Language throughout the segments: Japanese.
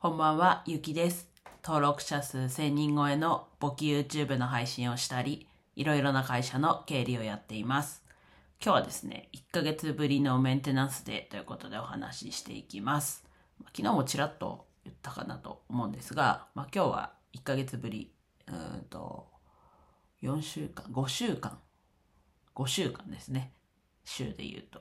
こんばんは、ゆきです。登録者数1000人超えの簿記 YouTube の配信をしたり、いろいろな会社の経理をやっています。今日はですね、1ヶ月ぶりのメンテナンスデーということでお話ししていきます。昨日もちらっと言ったかなと思うんですが、まあ、今日は1ヶ月ぶり、うんと、4週間、5週間、5週間ですね。週で言うと。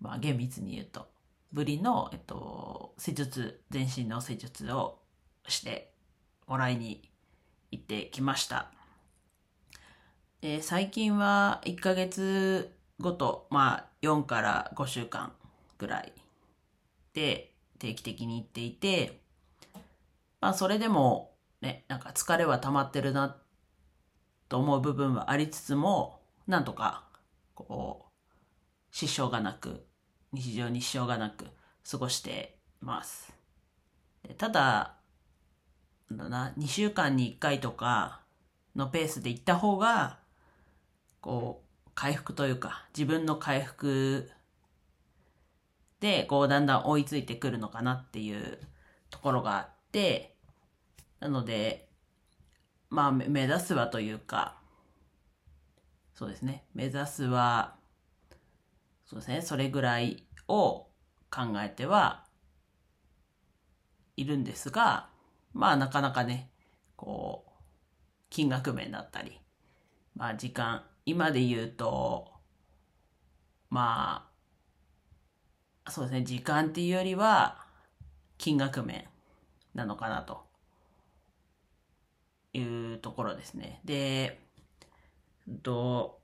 まあ、厳密に言うと、ぶりの、えっと、施術、全身の施術をしてもらいに行ってきました。で最近は1ヶ月ごと、まあ、4から5週間ぐらいで定期的に行っていて、まあ、それでも、ね、なんか疲れは溜まってるなと思う部分はありつつも、なんとか、こう、支障がなく、日常に支障がなく過ごしてます。ただ、なだな、2週間に1回とかのペースで行った方が、こう、回復というか、自分の回復で、こう、だんだん追いついてくるのかなっていうところがあって、なので、まあ、目指すはというか、そうですね、目指すは、そうですね、それぐらいを考えてはいるんですが、まあなかなかね、こう、金額面だったり、まあ時間、今で言うと、まあ、そうですね、時間っていうよりは、金額面なのかなというところですね。で、と、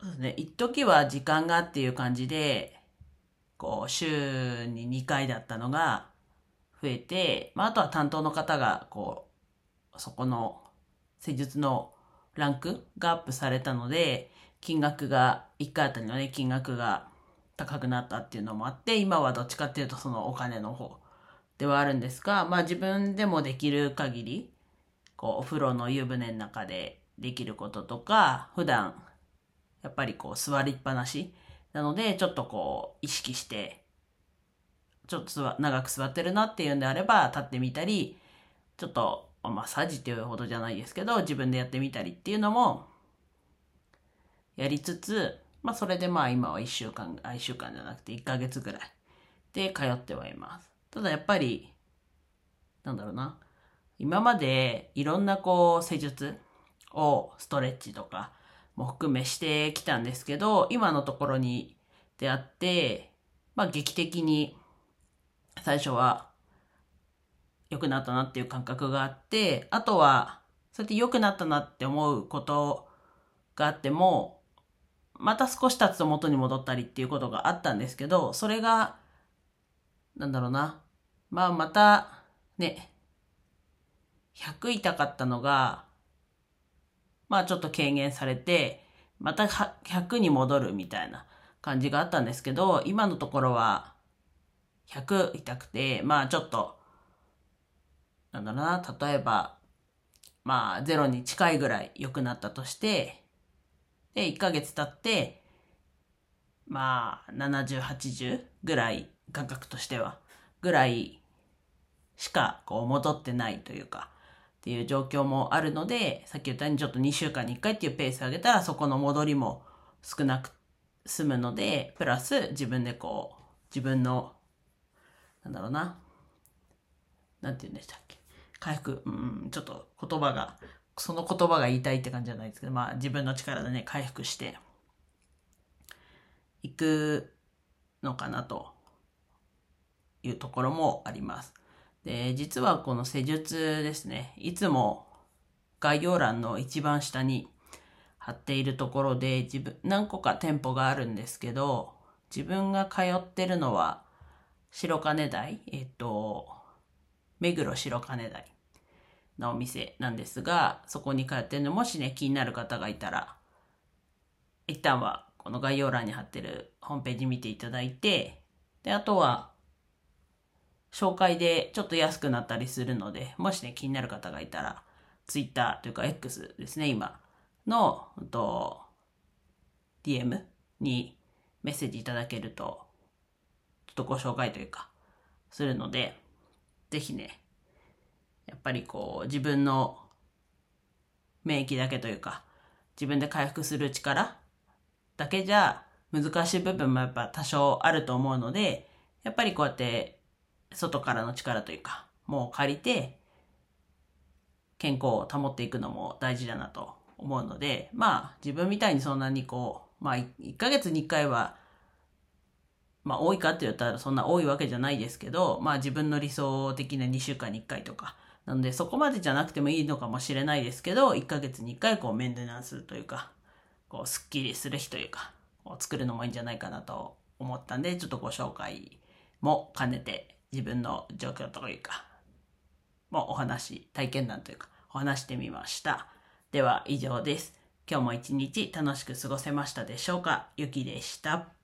そうですね。一時は時間がっていう感じで、こう、週に2回だったのが増えて、まあ、あとは担当の方が、こう、そこの施術のランクがアップされたので、金額が、1回あたりのね、金額が高くなったっていうのもあって、今はどっちかっていうとそのお金の方ではあるんですが、まあ自分でもできる限り、こう、お風呂の湯船の中でできることとか、普段、やっぱりこう座りっぱなしなので、ちょっとこう意識して、ちょっと座長く座ってるなっていうんであれば立ってみたり、ちょっとマッサージっていうほどじゃないですけど、自分でやってみたりっていうのもやりつつ、まあそれでまあ今は1週間、あ、1週間じゃなくて1ヶ月ぐらいで通ってはいます。ただやっぱり、なんだろうな。今までいろんなこう施術をストレッチとか、も含めしてきたんですけど、今のところに出会って、まあ劇的に最初は良くなったなっていう感覚があって、あとはそうやって良くなったなって思うことがあっても、また少し経つと元に戻ったりっていうことがあったんですけど、それが、なんだろうな。まあまた、ね、100痛かったのが、まあちょっと軽減されて、また100に戻るみたいな感じがあったんですけど、今のところは100痛くて、まあちょっと、なんだろうな、例えば、まあゼロに近いぐらい良くなったとして、で、1ヶ月経って、まあ70、80ぐらい、感覚としては、ぐらいしかこう戻ってないというか、っていう状況もあるので、さっき言ったようにちょっと2週間に1回っていうペース上げたら、そこの戻りも少なく済むので、プラス自分でこう、自分の、なんだろうな、なんて言うんでしたっけ。回復、うん、ちょっと言葉が、その言葉が言いたいって感じじゃないですけど、まあ自分の力でね、回復して、いくのかなというところもあります。で、実はこの施術ですね、いつも概要欄の一番下に貼っているところで、自分、何個か店舗があるんですけど、自分が通ってるのは、白金台、えっと、目黒白金台のお店なんですが、そこに通ってるの、もしね、気になる方がいたら、一旦はこの概要欄に貼ってるホームページ見ていただいて、で、あとは、紹介でちょっと安くなったりするので、もしね、気になる方がいたら、Twitter というか X ですね、今。の、うんと、DM にメッセージいただけると、ちょっとご紹介というか、するので、ぜひね、やっぱりこう自分の免疫だけというか、自分で回復する力だけじゃ難しい部分もやっぱ多少あると思うので、やっぱりこうやって外からの力というか、もう借りて、健康を保っていくのも大事だなと思うので、まあ自分みたいにそんなにこう、まあ1ヶ月に1回は、まあ多いかって言ったらそんな多いわけじゃないですけど、まあ自分の理想的な2週間に1回とか、なのでそこまでじゃなくてもいいのかもしれないですけど、1ヶ月に1回こうメンテナンスというか、こうスッキリする日というか、を作るのもいいんじゃないかなと思ったんで、ちょっとご紹介も兼ねて自分の状況というか、もうお話、体験談というか、お話してみました。では以上です。今日も一日楽しく過ごせましたでしょうか？ゆきでした。